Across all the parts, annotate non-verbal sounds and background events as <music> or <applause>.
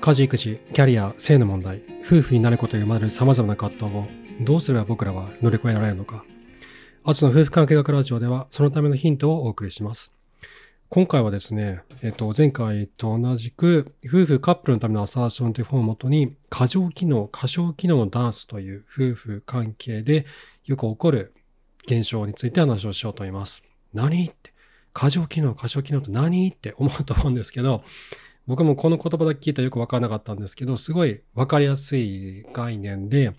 家事育児キャリア性の問題夫婦になることで生まれる様々な葛藤をどうすれば僕らは乗り越えられるのかアツの夫婦関係学ラジオではそのためのヒントをお送りします今回はですね、えっと、前回と同じく、夫婦カップルのためのアサーションという本をもとに、過剰機能、過小機能のダンスという夫婦関係でよく起こる現象について話をしようと思います。何って、過剰機能、過小機能って何って思うと思うんですけど、僕もこの言葉だけ聞いたらよくわからなかったんですけど、すごいわかりやすい概念で、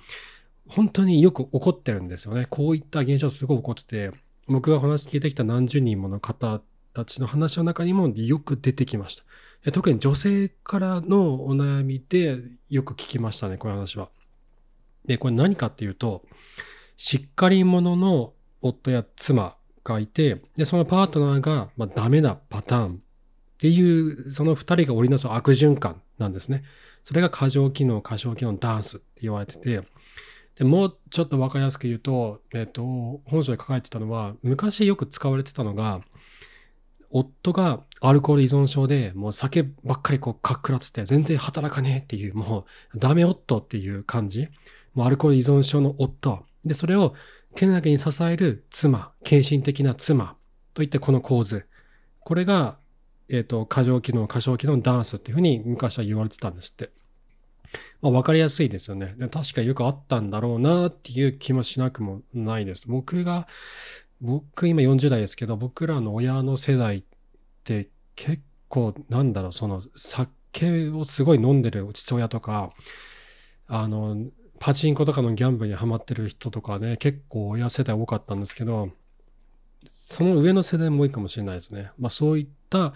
本当によく起こってるんですよね。こういった現象すごい起こってて、僕が話聞いてきた何十人もの方たちの話の中にもよく出てきました。特に女性からのお悩みでよく聞きましたね、こういう話は。で、これ何かっていうと、しっかり者の夫や妻がいて、で、そのパートナーが、まあ、ダメなパターンっていう、その二人が織りなす悪循環なんですね。それが過剰機能、過小機能ダンスって言われてて、でもうちょっとわかりやすく言うと、えっ、と、本書で書かれてたのは、昔よく使われてたのが、夫がアルコール依存症で、もう酒ばっかりこうかっくらってて、全然働かねえっていう、もうダメ夫っていう感じ。もうアルコール依存症の夫。で、それをけなげに支える妻、献身的な妻といってこの構図。これが、えっ、ー、と、過剰機能、過小機能ダンスっていうふうに昔は言われてたんですって。まあ、わかりやすいですよね。確かよくあったんだろうなっていう気もしなくもないです。僕が僕今40代ですけど、僕らの親の世代って結構なんだろう、その酒をすごい飲んでる父親とか、あの、パチンコとかのギャンブルにハマってる人とかね、結構親世代多かったんですけど、その上の世代も多いかもしれないですね。まあそういった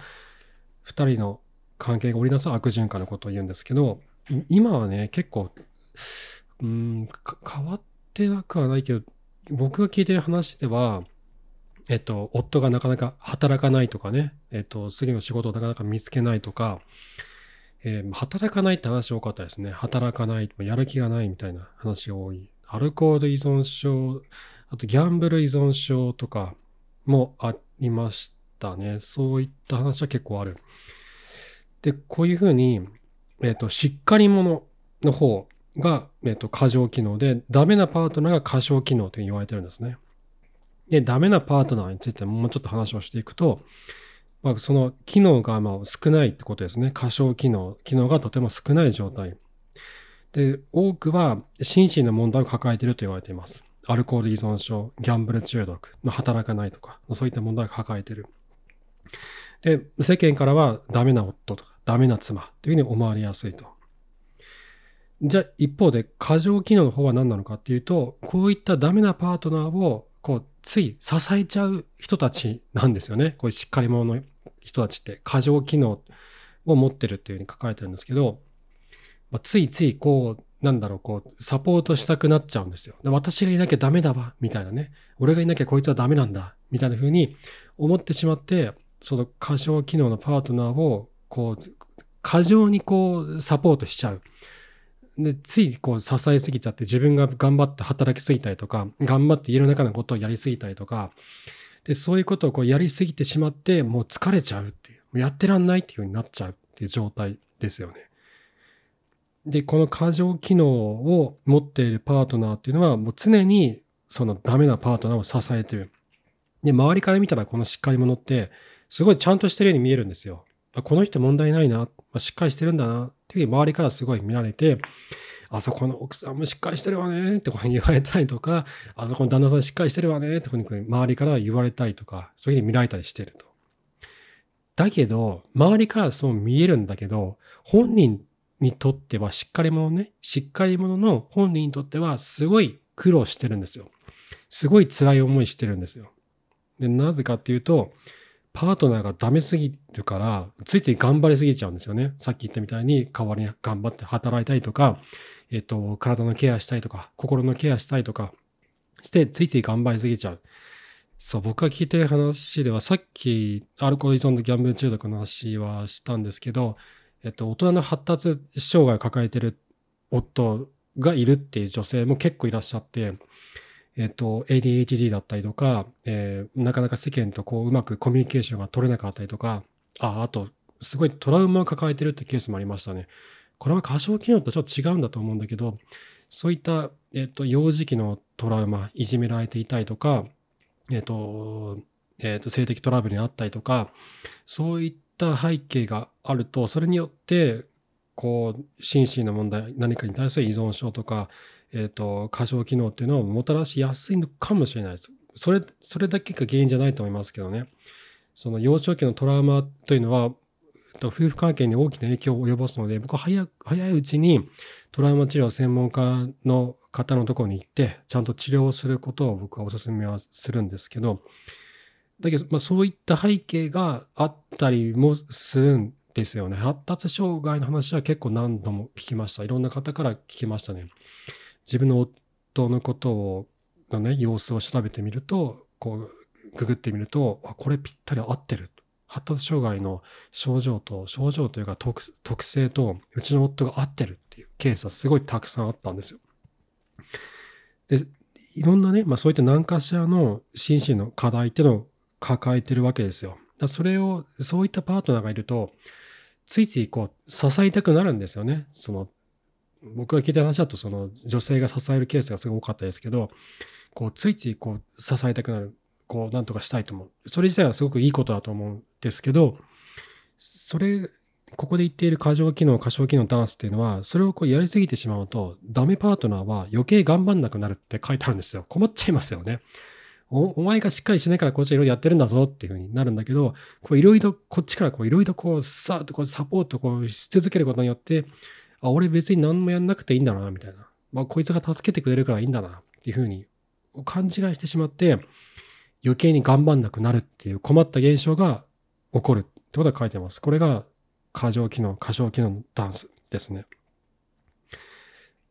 二人の関係が織りなす悪循環のことを言うんですけど、今はね、結構、うん、変わってなくはないけど、僕が聞いてる話では、えっと、夫がなかなか働かないとかね、えっと、次の仕事をなかなか見つけないとか、えー、働かないって話多かったですね。働かない、やる気がないみたいな話が多い。アルコール依存症、あとギャンブル依存症とかもありましたね。そういった話は結構ある。で、こういうふうに、えっと、しっかり者の方が、えっと、過剰機能で、ダメなパートナーが過小機能と言われてるんですね。で、ダメなパートナーについてもうちょっと話をしていくと、まあ、その機能がまあ少ないってことですね。過小機能、機能がとても少ない状態。で、多くは心身の問題を抱えていると言われています。アルコール依存症、ギャンブル中毒、働かないとか、そういった問題を抱えている。で、世間からはダメな夫とか、ダメな妻というふうに思われやすいと。じゃあ一方で過剰機能の方は何なのかっていうと、こういったダメなパートナーをこうつい支えちゃう人たちなんですよね。こういうしっかり者の人たちって過剰機能を持ってるっていうふうに書かれてるんですけど、まあ、ついついこう、なんだろう、こう、サポートしたくなっちゃうんですよ。で私がいなきゃダメだわ、みたいなね。俺がいなきゃこいつはダメなんだ、みたいな風に思ってしまって、その過剰機能のパートナーを、こう、過剰にこう、サポートしちゃう。で、ついこう支えすぎちゃって自分が頑張って働きすぎたりとか、頑張って家の中のことをやりすぎたりとか、で、そういうことをこうやりすぎてしまって、もう疲れちゃうっていう、やってらんないっていう風になっちゃうっていう状態ですよね。で、この過剰機能を持っているパートナーっていうのは、もう常にそのダメなパートナーを支えてる。で、周りから見たらこのしっかり者って、すごいちゃんとしてるように見えるんですよ。この人問題ないな、しっかりしてるんだなっていう周りからすごい見られて、あそこの奥さんもしっかりしてるわねってこう言われたりとか、あそこの旦那さんしっかりしてるわねってこう周りから言われたりとか、そういうふうに見られたりしてると。だけど、周りからそう見えるんだけど、本人にとってはしっかり者ね、しっかり者の本人にとってはすごい苦労してるんですよ。すごい辛い思いしてるんですよ。で、なぜかっていうと、パートナーがダメすぎるから、ついつい頑張りすぎちゃうんですよね。さっき言ったみたいに、代わりに頑張って働いたりとか、えっと、体のケアしたりとか、心のケアしたりとかして、ついつい頑張りすぎちゃう。そう、僕が聞いてる話では、さっき、アルコール依存とギャンブル中毒の話はしたんですけど、えっと、大人の発達障害を抱えてる夫がいるっていう女性も結構いらっしゃって、えっと、ADHD だったりとか、えー、なかなか世間とこううまくコミュニケーションが取れなかったりとか、あ、あと、すごいトラウマを抱えてるってケースもありましたね。これは過小機能とちょっと違うんだと思うんだけど、そういった、えっと、幼児期のトラウマ、いじめられていたりとか、えっと、えっと、性的トラブルにあったりとか、そういった背景があると、それによって、こう、心身の問題、何かに対する依存症とか、えっ、と、過剰機能っていうのをもたらしやすいのかもしれないです。それ、それだけが原因じゃないと思いますけどね。その幼少期のトラウマというのは、夫婦関係に大きな影響を及ぼすので、僕は早早いうちにトラウマ治療専門家の方のところに行って、ちゃんと治療をすることを僕はお勧めはするんですけど、だけど、まあ、そういった背景があったりもするんですよね。発達障害の話は結構何度も聞きました。いろんな方から聞きましたね。自分の夫のことを、のね、様子を調べてみると、こう、ググってみると、あ、これぴったり合ってる。発達障害の症状と、症状というか特特性と、うちの夫が合ってるっていうケースはすごいたくさんあったんですよ。で、いろんなね、まあそういった何かしらの心身の課題っていうのを抱えてるわけですよ。だそれを、そういったパートナーがいると、ついついこう、支えたくなるんですよね。その、僕が聞いた話だと、その、女性が支えるケースがすごい多かったですけど、こう、ついついこう、支えたくなる。こう、なんとかしたいと思う。それ自体はすごくいいことだと思うんですけど、それ、ここで言っている過剰機能、過小機能ダンスっていうのは、それをこうやりすぎてしまうと、ダメパートナーは余計頑張んなくなるって書いてあるんですよ。困っちゃいますよね。お前がしっかりしないからこっちはいろいろやってるんだぞっていうふうになるんだけど、こういろいろこっちからこういろいろこうさあとこうサポートこうし続けることによって、あ、俺別に何もやんなくていいんだな、みたいな。まあこいつが助けてくれるからいいんだなっていうふうに勘違いしてしまって、余計に頑張んなくなるっていう困った現象が起こるってことが書いてます。これが過剰機能、過小機能のダンスですね。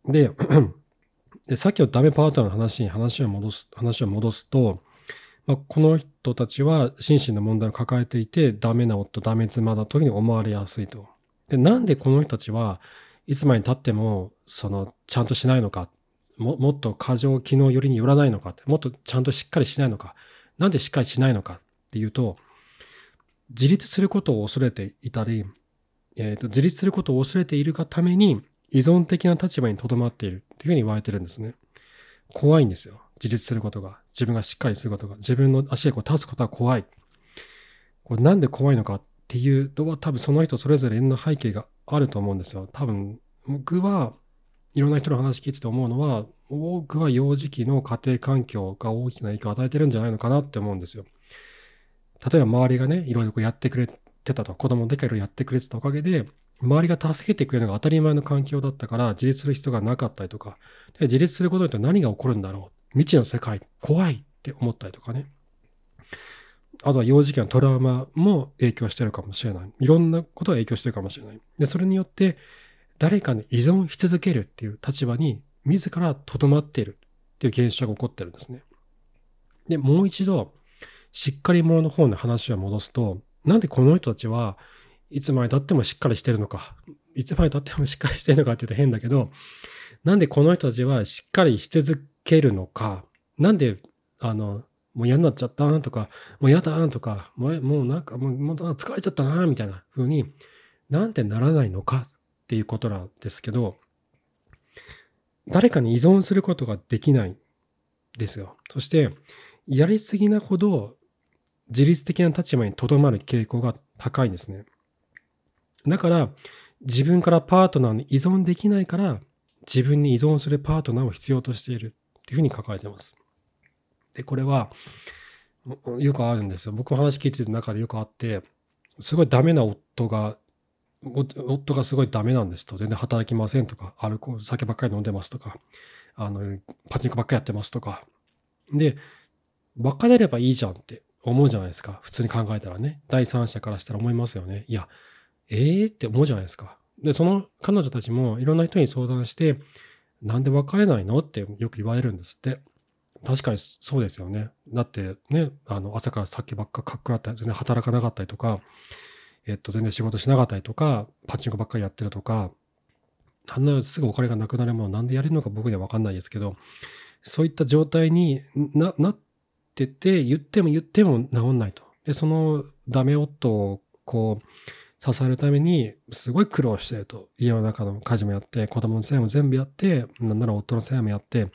で、<clears throat> でさっきのダメパートナーの話に話を戻す、話を戻すと、まあ、この人たちは心身の問題を抱えていて、ダメな夫、ダメ妻だというふうに思われやすいと。で、なんでこの人たちはいつまで経っても、その、ちゃんとしないのか、ももっと過剰機能寄りに寄らないのか、もっとちゃんとしっかりしないのか、なんでしっかりしないのかっていうと、自立することを恐れていたり、えーと、自立することを恐れているがために依存的な立場にとどまっているっていうふうに言われてるんですね。怖いんですよ。自立することが。自分がしっかりすることが。自分の足でこう立つことは怖い。これなんで怖いのかっていうのは多分その人それぞれいろんな背景があると思うんですよ。多分僕はいろんな人の話聞いてて思うのは多くは幼児期の家庭環境が大きな影響を与えてるんじゃないのかなって思うんですよ。例えば周りがね、いろいろこうやってくれてたと、子供の時からやってくれてたおかげで、周りが助けてくれるのが当たり前の環境だったから、自立する必要がなかったりとか、で自立することによって何が起こるんだろう未知の世界、怖いって思ったりとかね。あとは幼児期のトラウマも影響してるかもしれない。いろんなことが影響してるかもしれない。で、それによって誰かに依存し続けるっていう立場に自らとどまっているっていう現象が起こってるんですね。で、もう一度、しっかり者の方の話を戻すと、なんでこの人たちはいつまで経ってもしっかりしてるのか、いつまで経ってもしっかりしてるのかって言うと変だけど、なんでこの人たちはしっかりし続けるのか、なんで、あの、もう嫌になっちゃったとか、もう嫌だとか、もうもうなんかもうもう疲れちゃったなみたいな風になんでならないのかっていうことなんですけど、誰かに依存することができないですよ。そして、やりすぎなほど自律的な立場にとどまる傾向が高いんですね。だから、自分からパートナーに依存できないから、自分に依存するパートナーを必要としているっていうふうに書かれてます。で、これは、よくあるんですよ。僕の話聞いてる中でよくあって、すごいダメな夫が夫がすごいダメなんですと、全然働きませんとか、アルコール、酒ばっかり飲んでますとか、あの、パチンコばっかりやってますとか。で、別れればいいじゃんって思うじゃないですか。普通に考えたらね。第三者からしたら思いますよね。いや、ええー、って思うじゃないですか。で、その彼女たちもいろんな人に相談して、なんで別れないのってよく言われるんですって。確かにそうですよね。だってね、あの、朝から酒ばっかかっくらったり、全然働かなかったりとか、えっと、全然仕事しなかったりとか、パチンコばっかりやってるとか、あんなすぐお金がなくなるものなんでやれるのか僕には分かんないですけど、そういった状態になってて、言っても言っても治んないと。で、そのダメ夫をこう、支えるためにすごい苦労してると。家の中の家事もやって、子供の世話も全部やって、なんなら夫の世話もやって、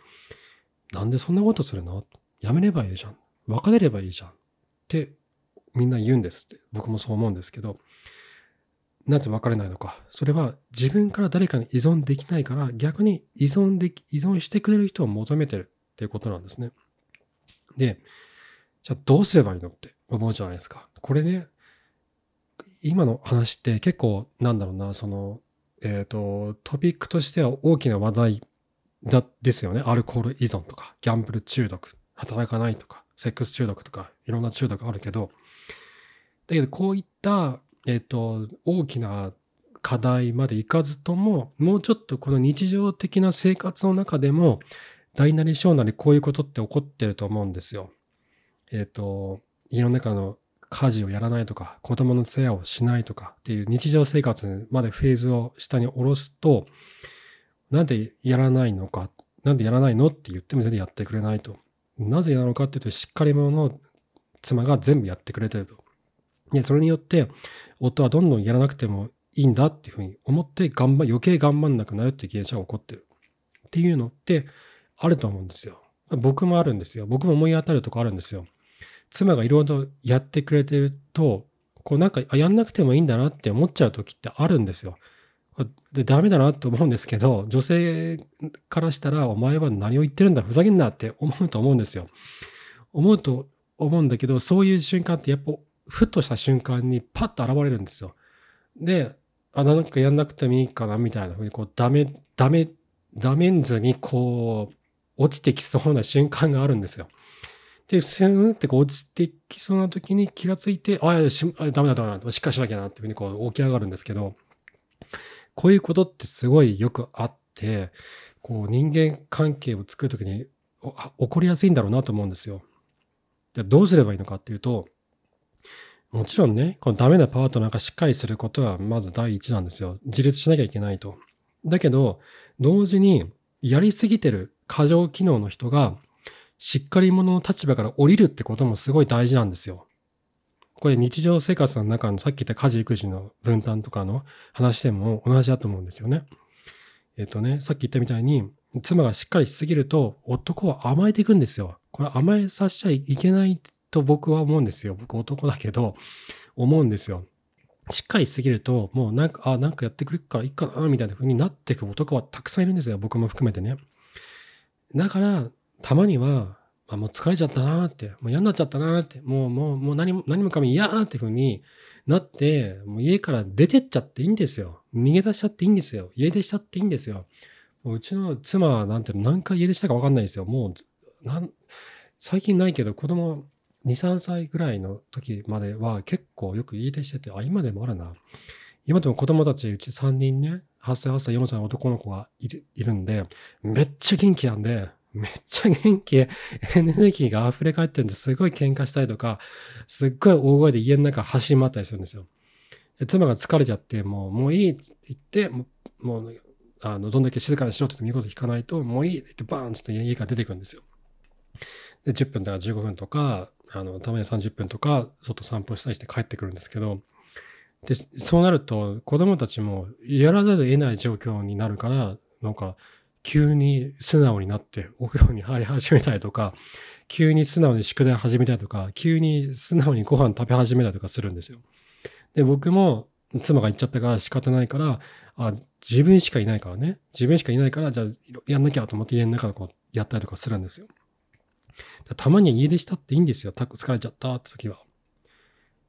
なんでそんなことするの？やめればいいじゃん。別れればいいじゃん。ってみんな言うんですって。僕もそう思うんですけど、なぜ別れないのか。それは自分から誰かに依存できないから、逆に依存でき、依存してくれる人を求めてるっていうことなんですね。で、じゃあどうすればいいのって思うじゃないですか。これね、今の話って結構なんだろうな、その、えっ、ー、と、トピックとしては大きな話題だですよね。アルコール依存とか、ギャンブル中毒、働かないとか、セックス中毒とか、いろんな中毒あるけど、だけどこういった、えっ、と、大きな課題までいかずとも、もうちょっとこの日常的な生活の中でも、大なり小なりこういうことって起こってると思うんですよ。えっ、と、家の中の家事をやらないとか、子供の世話をしないとかっていう日常生活までフェーズを下に下ろすと、なんでやらないのか、なんでやらないのって言っても全然やってくれないと。なぜやるのかっていうと、しっかり者の妻が全部やってくれてると。で、それによって、夫はどんどんやらなくてもいいんだっていうふうに思って頑張、余計頑張んなくなるっていう現象が起こってる。っていうのってあると思うんですよ。僕もあるんですよ。僕も思い当たるとこあるんですよ。妻がいろいろやってくれてると、こうなんか、あ、やんなくてもいいんだなって思っちゃう時ってあるんですよ。で、ダメだなと思うんですけど、女性からしたら、お前は何を言ってるんだ、ふざけんなって思うと思うんですよ。思うと思うんだけど、そういう瞬間ってやっぱ、ふっとした瞬間にパッと現れるんですよ。で、あ、なんかやんなくてもいいかな、みたいなふうに、こう、ダメ、ダメ、ダメンズにこう、落ちてきそうな瞬間があるんですよ。で、スンってこう落ちてきそうな時に気がついて、あ、いやしダメだダメだ、しっかりしなきゃなっていうふうにこう起き上がるんですけど、こういうことってすごいよくあって、こう人間関係を作るときに起こりやすいんだろうなと思うんですよ。じゃどうすればいいのかっていうと、もちろんね、このダメなパートナーがしっかりすることはまず第一なんですよ。自立しなきゃいけないと。だけど、同時にやりすぎてる過剰機能の人がしっかり者の立場から降りるってこともすごい大事なんですよ。これ日常生活の中のさっき言った家事育児の分担とかの話でも同じだと思うんですよね。えっとね、さっき言ったみたいに、妻がしっかりしすぎると男は甘えていくんですよ。これ甘えさせちゃいけないと僕は思うんですよ。僕男だけど、思うんですよ。しっかりしすぎると、もうなんか、あ、なんかやってくれるからいいかな、みたいな風になっていく男はたくさんいるんですよ。僕も含めてね。だから、たまには、あ、もう疲れちゃったなーって、もう嫌になっちゃったなーって、もう、もう、もう何も、何もかも嫌っていう風になって、もう家から出てっちゃっていいんですよ。逃げ出しちゃっていいんですよ。家出しちゃっていいんですよ。もううちの妻なんて何回家出したかわかんないですよ。もう、なん、最近ないけど、子供2、3歳ぐらいの時までは結構よく家出してて、あ、今でもあるな。今でも子供たちうち3人ね、8歳、8歳、4歳の男の子がいるいるんで、めっちゃ元気なんで、めっちゃ元気、エネルギーが溢れ返ってるんですごい喧嘩したりとか、すっごい大声で家の中走り回ったりするんですよ。で妻が疲れちゃって、もう、もういいって言って、もう、あの、どんだけ静かにしろって言うこと聞かないと、もういいって言ってバーンって家から出てくるんですよ。で、10分とか15分とか、あの、たまに30分とか、外散歩したりして帰ってくるんですけど、で、そうなると、子供たちもやらざるを得ない状況になるから、なんか、急に素直になってお風呂に入り始めたりとか、<laughs> 急に素直に宿題始めたりとか、急に素直にご飯食べ始めたりとかするんですよ。で、僕も妻が言っちゃったから仕方ないから、あ、自分しかいないからね。自分しかいないから、じゃあやんなきゃと思って家の中でこうやったりとかするんですよ。たまに家出したっていいんですよ。タック疲れちゃったって時は。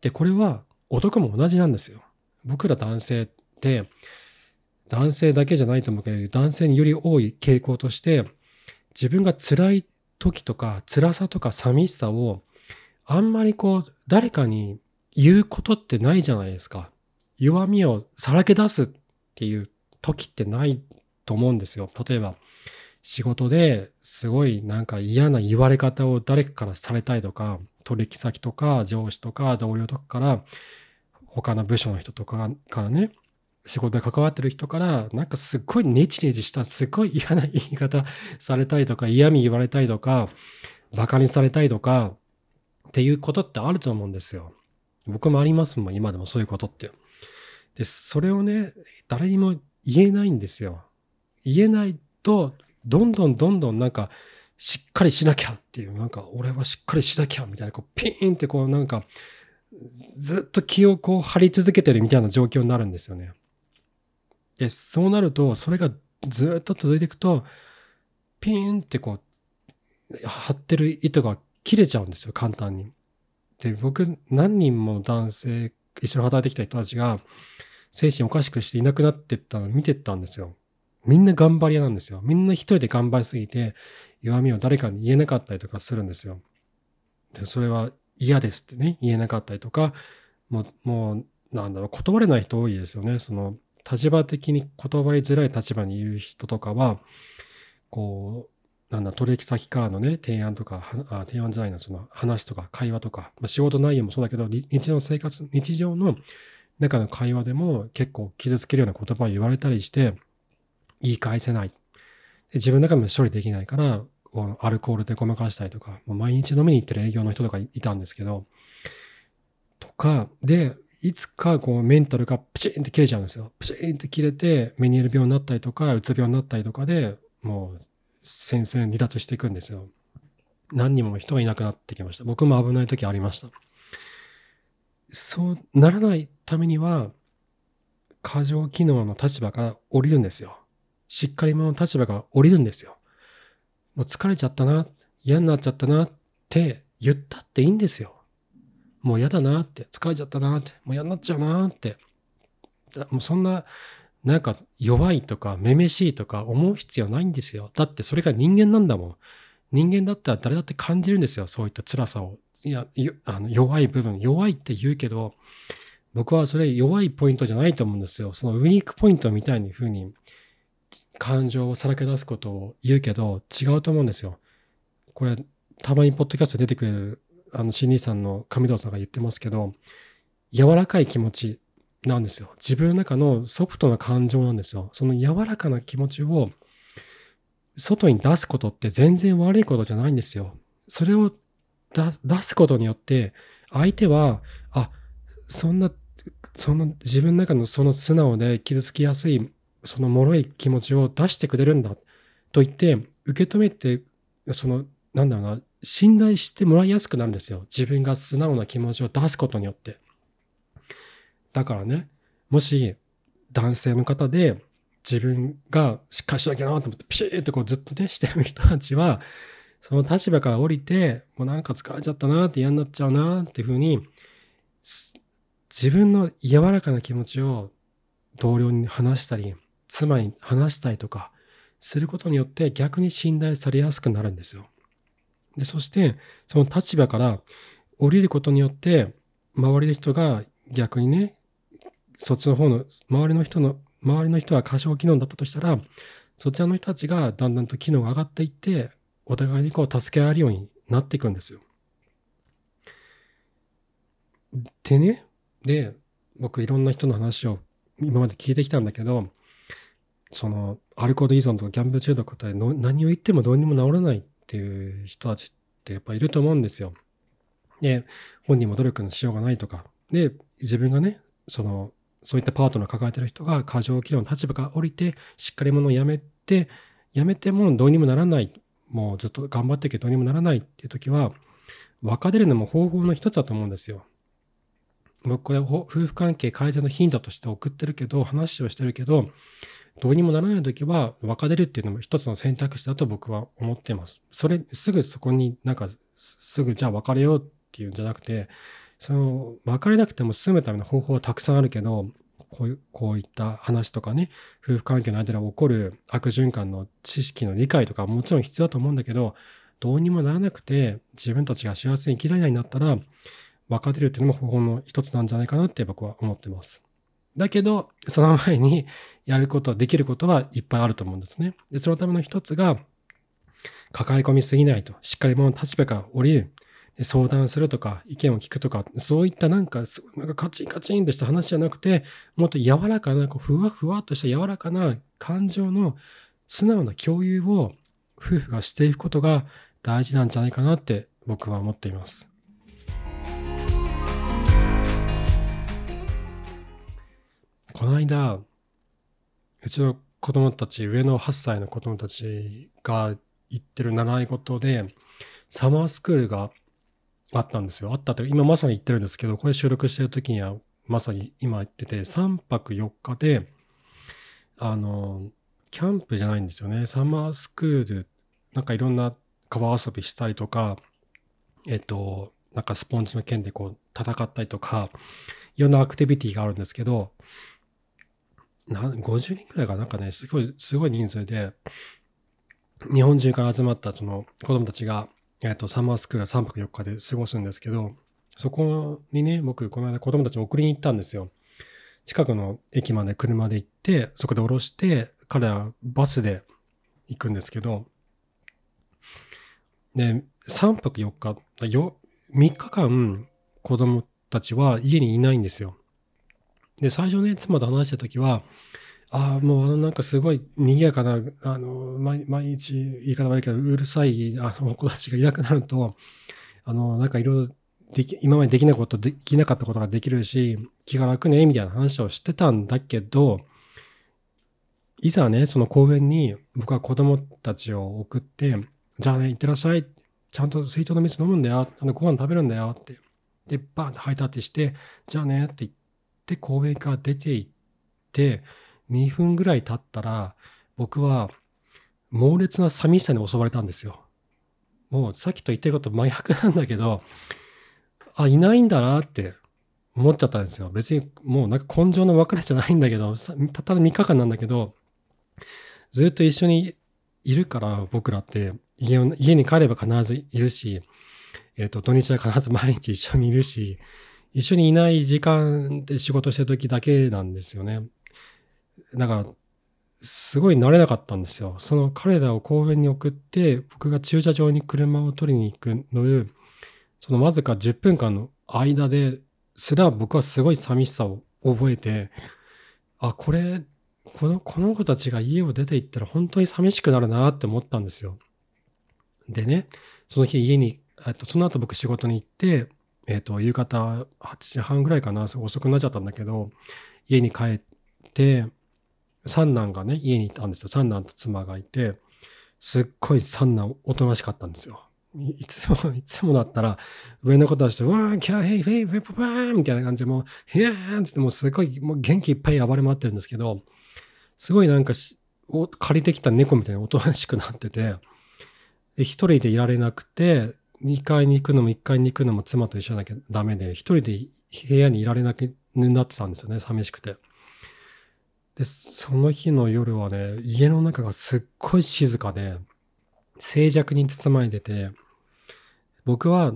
で、これは男も同じなんですよ。僕ら男性って、男性だけじゃないと思うけど、男性により多い傾向として、自分が辛い時とか、辛さとか寂しさを、あんまりこう、誰かに言うことってないじゃないですか。弱みをさらけ出すっていう時ってないと思うんですよ。例えば、仕事ですごいなんか嫌な言われ方を誰かからされたいとか、取引先とか上司とか同僚とかから、他の部署の人とかからね、仕事で関わってる人から、なんかすっごいネチネチした、すっごい嫌な言い方されたりとか、嫌味言われたりとか、馬鹿にされたりとか、っていうことってあると思うんですよ。僕もありますもん、今でもそういうことって。で、それをね、誰にも言えないんですよ。言えないと、どんどんどんどんなんか、しっかりしなきゃっていう、なんか、俺はしっかりしなきゃみたいな、こう、ピーンってこう、なんか、ずっと気をこう張り続けてるみたいな状況になるんですよね。で、そうなると、それがずっと続いていくと、ピーンってこう、張ってる糸が切れちゃうんですよ、簡単に。で、僕、何人も男性、一緒に働いてきた人たちが、精神おかしくしていなくなってったのを見てったんですよ。みんな頑張り屋なんですよ。みんな一人で頑張りすぎて、弱みを誰かに言えなかったりとかするんですよ。で、それは嫌ですってね、言えなかったりとか、もう、もう、なんだろう、断れない人多いですよね。その、立場的に断りづらい立場にいる人とかは、こう、なんだ、取引先からのね、提案とか、あ提案じゃないな、その話とか会話とか、まあ、仕事内容もそうだけど、日常の生活、日常の中の会話でも結構傷つけるような言葉を言われたりして、言い返せない。自分の中でも処理できないから、アルコールでごまかしたりとか、毎日飲みに行ってる営業の人とかいたんですけど、とか、で、いつかこうメンタルがプチンって切れちゃうんですよ。プチンって切れて、メニエール病になったりとか、うつ病になったりとかで、もう戦線離脱していくんですよ。何人も人がいなくなってきました。僕も危ない時ありました。そうならないためには、過剰機能の立場から降りるんですよ。しっかり者の立場が降りるんですよ。もう疲れちゃったな、嫌になっちゃったなって言ったっていいんですよ。もう嫌だなって、疲れちゃったなって、もう嫌になっちゃうなって。もうそんな、なんか弱いとか、めめしいとか思う必要ないんですよ。だってそれが人間なんだもん。人間だったら誰だって感じるんですよ。そういった辛さを。いや、あの弱い部分、弱いって言うけど、僕はそれ弱いポイントじゃないと思うんですよ。そのウィークポイントみたいに風に感情をさらけ出すことを言うけど違うと思うんですよ。これ、たまにポッドキャスト出てくる、あの、新さんの上藤さんが言ってますけど、柔らかい気持ちなんですよ。自分の中のソフトな感情なんですよ。その柔らかな気持ちを外に出すことって全然悪いことじゃないんですよ。それを出すことによって、相手は、あ、そんな、その自分の中のその素直で傷つきやすいその脆い気持ちを出してくれるんだと言って受け止めてそのなんだろうな信頼してもらいやすくなるんですよ自分が素直な気持ちを出すことによってだからねもし男性の方で自分がしっかりしなきゃなと思ってピシッとこうずっとねしてる人たちはその立場から降りてもうなんか疲れちゃったなって嫌になっちゃうなっていうふうに自分の柔らかな気持ちを同僚に話したり妻に話したりとかすることによって逆に信頼されやすくなるんですよ。でそしてその立場から降りることによって周りの人が逆にねそっちの方の周りの人の周りの人は過小機能だったとしたらそちらの人たちがだんだんと機能が上がっていってお互いにこう助け合えるようになっていくんですよ。でねで僕いろんな人の話を今まで聞いてきたんだけどそのアルコール依存とかギャンブル中毒って何を言ってもどうにも治らないっていう人たちってやっぱいると思うんですよ。で、本人も努力のしようがないとか、で、自分がね、その、そういったパートナー抱えてる人が過剰機能の立場から降りて、しっかり者をやめて、やめてもどうにもならない、もうずっと頑張っていけどどうにもならないっていう時は、別れるのも方法の一つだと思うんですよ。僕これ夫婦関係改善のヒントとして送ってるけど、話をしてるけど、どうにもならない時は別れるっていうのも一つの選択肢だと僕は思ってます。それ、すぐそこになんかすぐじゃあ別れようっていうんじゃなくて、その別れなくても済むための方法はたくさんあるけど、こういうこういった話とかね、夫婦関係の間で起こる悪循環の知識の理解とかもちろん必要だと思うんだけど、どうにもならなくて自分たちが幸せに生きられないんだったら、別れるっていうのも方法の一つなんじゃないかなって僕は思ってます。だけど、その前にやること、できることはいっぱいあると思うんですね。で、そのための一つが、抱え込みすぎないと、しっかり者の立場から降りる。相談するとか、意見を聞くとか、そういったなんか、なんかカチンカチンとした話じゃなくて、もっと柔らかな、こうふわふわっとした柔らかな感情の素直な共有を夫婦がしていくことが大事なんじゃないかなって僕は思っています。この間、うちの子供たち、上の8歳の子供たちが行ってる習い事で、サマースクールがあったんですよ。あったって、今まさに行ってるんですけど、これ収録してる時には、まさに今言ってて、3泊4日で、あの、キャンプじゃないんですよね。サマースクール、なんかいろんな川遊びしたりとか、えっと、なんかスポンジの剣でこう戦ったりとか、いろんなアクティビティがあるんですけど、な50人くらいがな？んかね、すごい、すごい人数で、日本中から集まったその子供たちが、えっと、サマースクール3泊4日で過ごすんですけど、そこにね、僕、この間子供たちを送りに行ったんですよ。近くの駅まで車で行って、そこで降ろして、彼はバスで行くんですけど、で、3泊4日、よ3日間子供たちは家にいないんですよ。で、最初ね、妻と話した時は、ああ、もうあのなんかすごい賑やかな、あの、毎毎日言い方悪いけど、うるさいあの子たちがいなくなると、あの、なんかいろいろ、今までできないこと、できなかったことができるし、気が楽ね、みたいな話をしてたんだけど、いざね、その公園に僕は子供たちを送って、じゃあね、行ってらっしゃい。ちゃんと水筒の水飲むんだよ。あのご飯食べるんだよって。で、バーンってハイタッチして、じゃあねって言って公園から出て行って、2分ぐらい経ったら、僕は猛烈な寂しさに襲われたんですよ。もうさっきと言ってること真逆なんだけど、あ、いないんだなって思っちゃったんですよ。別にもうなんか根性の別れじゃないんだけど、たった3日間なんだけど、ずっと一緒にいるから僕らって家家に帰れば必ずいるし、えっ、ー、と、土日は必ず毎日一緒にいるし、一緒にいない時間で仕事してる時だけなんですよね。だから、すごい慣れなかったんですよ。その彼らを公園に送って、僕が駐車場に車を取りに行くので、そのわずか10分間の間ですら僕はすごい寂しさを覚えて、あ、これ、この、この子たちが家を出て行ったら本当に寂しくなるなって思ったんですよ。でね、その日家に、と、その後僕仕事に行って、えっと、夕方8時半ぐらいかな、遅くなっちゃったんだけど、家に帰って、三男がね、家にいたんですよ。三男と妻がいて、すっごい三男おとなしかったんですよ。いつも、いつもだったら、上の子たちと、わー、キャー、ヘイ、ヘイ、フェプパーみたいな感じで、もう、ヘヤーンってもうすごい、もう元気いっぱい暴れ回ってるんですけど、すごいなんか借りてきた猫みたいにおとなしくなってて、一人でいられなくて、2階に行くのも1階に行くのも妻と一緒なきゃダメで、一人で部屋にいられなくなってたんですよね、寂しくて。で、その日の夜はね、家の中がすっごい静かで、静寂に包まれてて、僕は、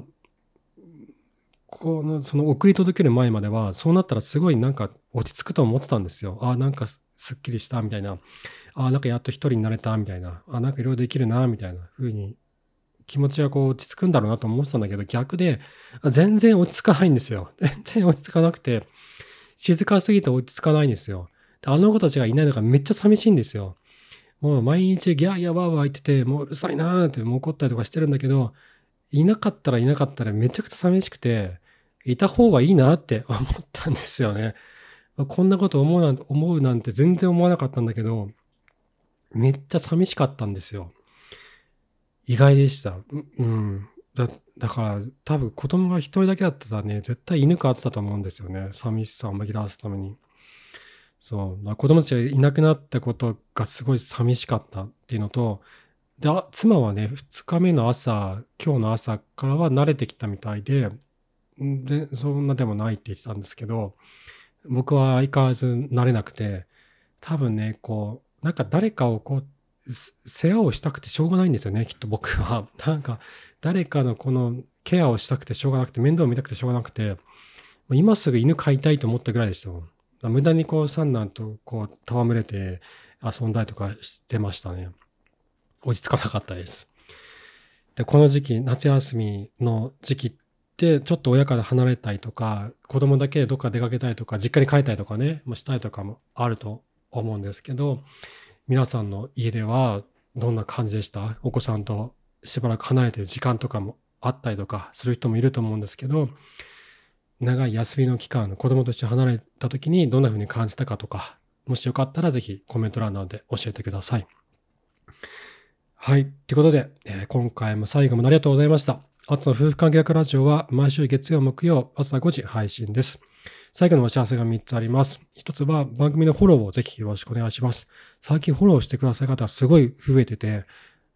この、その送り届ける前までは、そうなったらすごいなんか落ち着くと思ってたんですよ。あ、なんかすっきりしたみたいな。あ、なんかやっと一人になれたみたいな。あ、なんかいろいろできるなみたいな風に気持ちがこう落ち着くんだろうなと思ってたんだけど、逆で、全然落ち着かないんですよ。<laughs> 全然落ち着かなくて、静かすぎて落ち着かないんですよ。あの子たちがいないのがめっちゃ寂しいんですよ。もう毎日ギャーギャーワーワー言ってて、もううるさいなーってもう怒ったりとかしてるんだけど、いなかったらいなかったらめちゃくちゃ寂しくて、いた方がいいなって <laughs> 思ったんですよね。こんなこと思うなんて思うなんて全然思わなかったんだけど、めっちゃ寂しかったんですよ。意外でした。うん。だだから多分子供が一人だけだったらね、絶対犬飼ってたと思うんですよね。寂しさを紛らわすために。そう。子供たちがいなくなったことがすごい寂しかったっていうのと、で、妻はね、2日目の朝、今日の朝からは慣れてきたみたいで、で、そんなでもないって言ってたんですけど、僕は相変わらず慣れなくて、多分ね、こう、なんか誰かをこう、世話をしたくてしょうがないんですよね、きっと僕は。<laughs> なんか、誰かのこのケアをしたくてしょうがなくて、面倒を見たくてしょうがなくて、今すぐ犬飼いたいと思ったぐらいでしたもん。無駄にこう三男とこう戯れて遊んだりとかしてましたね。落ち着かなかったです。で、この時期、夏休みの時期ってちょっと親から離れたりとか、子供だけでどっか出かけたりとか、実家に帰ったりとかね、もしたりとかもあると思うんですけど、皆さんの家ではどんな感じでした？お子さんとしばらく離れてる時間とかもあったりとかする人もいると思うんですけど、長い休みの期間、子供として離れた時にどんな風に感じたかとか、もしよかったらぜひコメント欄などで教えてください。はい。ということで、えー、今回も最後までありがとうございました。アツの夫婦関係学ラジオは毎週月曜、木曜、朝5時配信です。最後のお知らせが3つあります。1つは番組のフォローをぜひよろしくお願いします。最近フォローしてくださる方がすごい増えてて、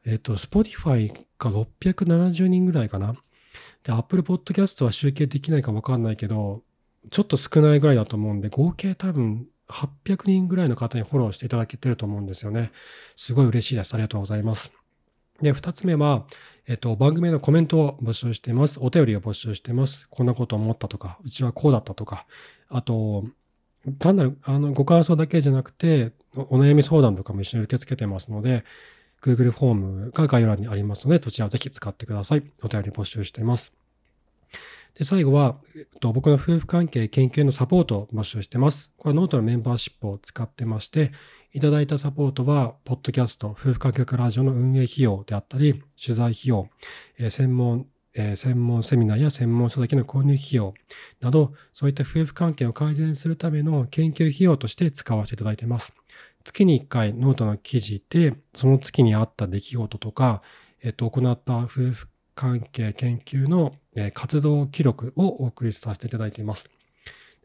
えっ、と、Spotify が670人ぐらいかな。で、Apple Podcast は集計できないかわかんないけど、ちょっと少ないぐらいだと思うんで、合計多分800人ぐらいの方にフォローしていただけてると思うんですよね。すごい嬉しいです。ありがとうございます。で、二つ目は、えっと、番組のコメントを募集しています。お便りを募集しています。こんなこと思ったとか、うちはこうだったとか、あと、単なるあのご感想だけじゃなくてお、悩み相談とかも一緒に受け付けてますので、Google フォームが概要欄にありますので、そちらをぜひ使ってください。お便り募集しています。で、最後は、えっと、僕の夫婦関係研究のサポートを募集してます。これはノートのメンバーシップを使ってまして、いただいたサポートは、ポッドキャスト、夫婦関係ラジオの運営費用であったり、取材費用、えー、専門、えー、専門セミナーや専門書籍の購入費用など、そういった夫婦関係を改善するための研究費用として使わせていただいています。月に1回ノートの記事で、その月にあった出来事とか、えっと、行った夫婦関係研究の活動記録をお送りさせていただいています。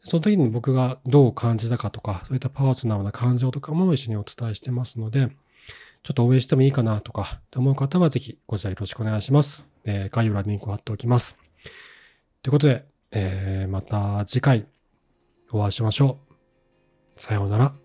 その時に僕がどう感じたかとか、そういったパーソナルな感情とかも一緒にお伝えしてますので、ちょっと応援してもいいかなとか、と思う方はぜひご視聴よろしくお願いします。えー、概要欄にリンクを貼っておきます。ということで、えー、また次回お会いしましょう。さようなら。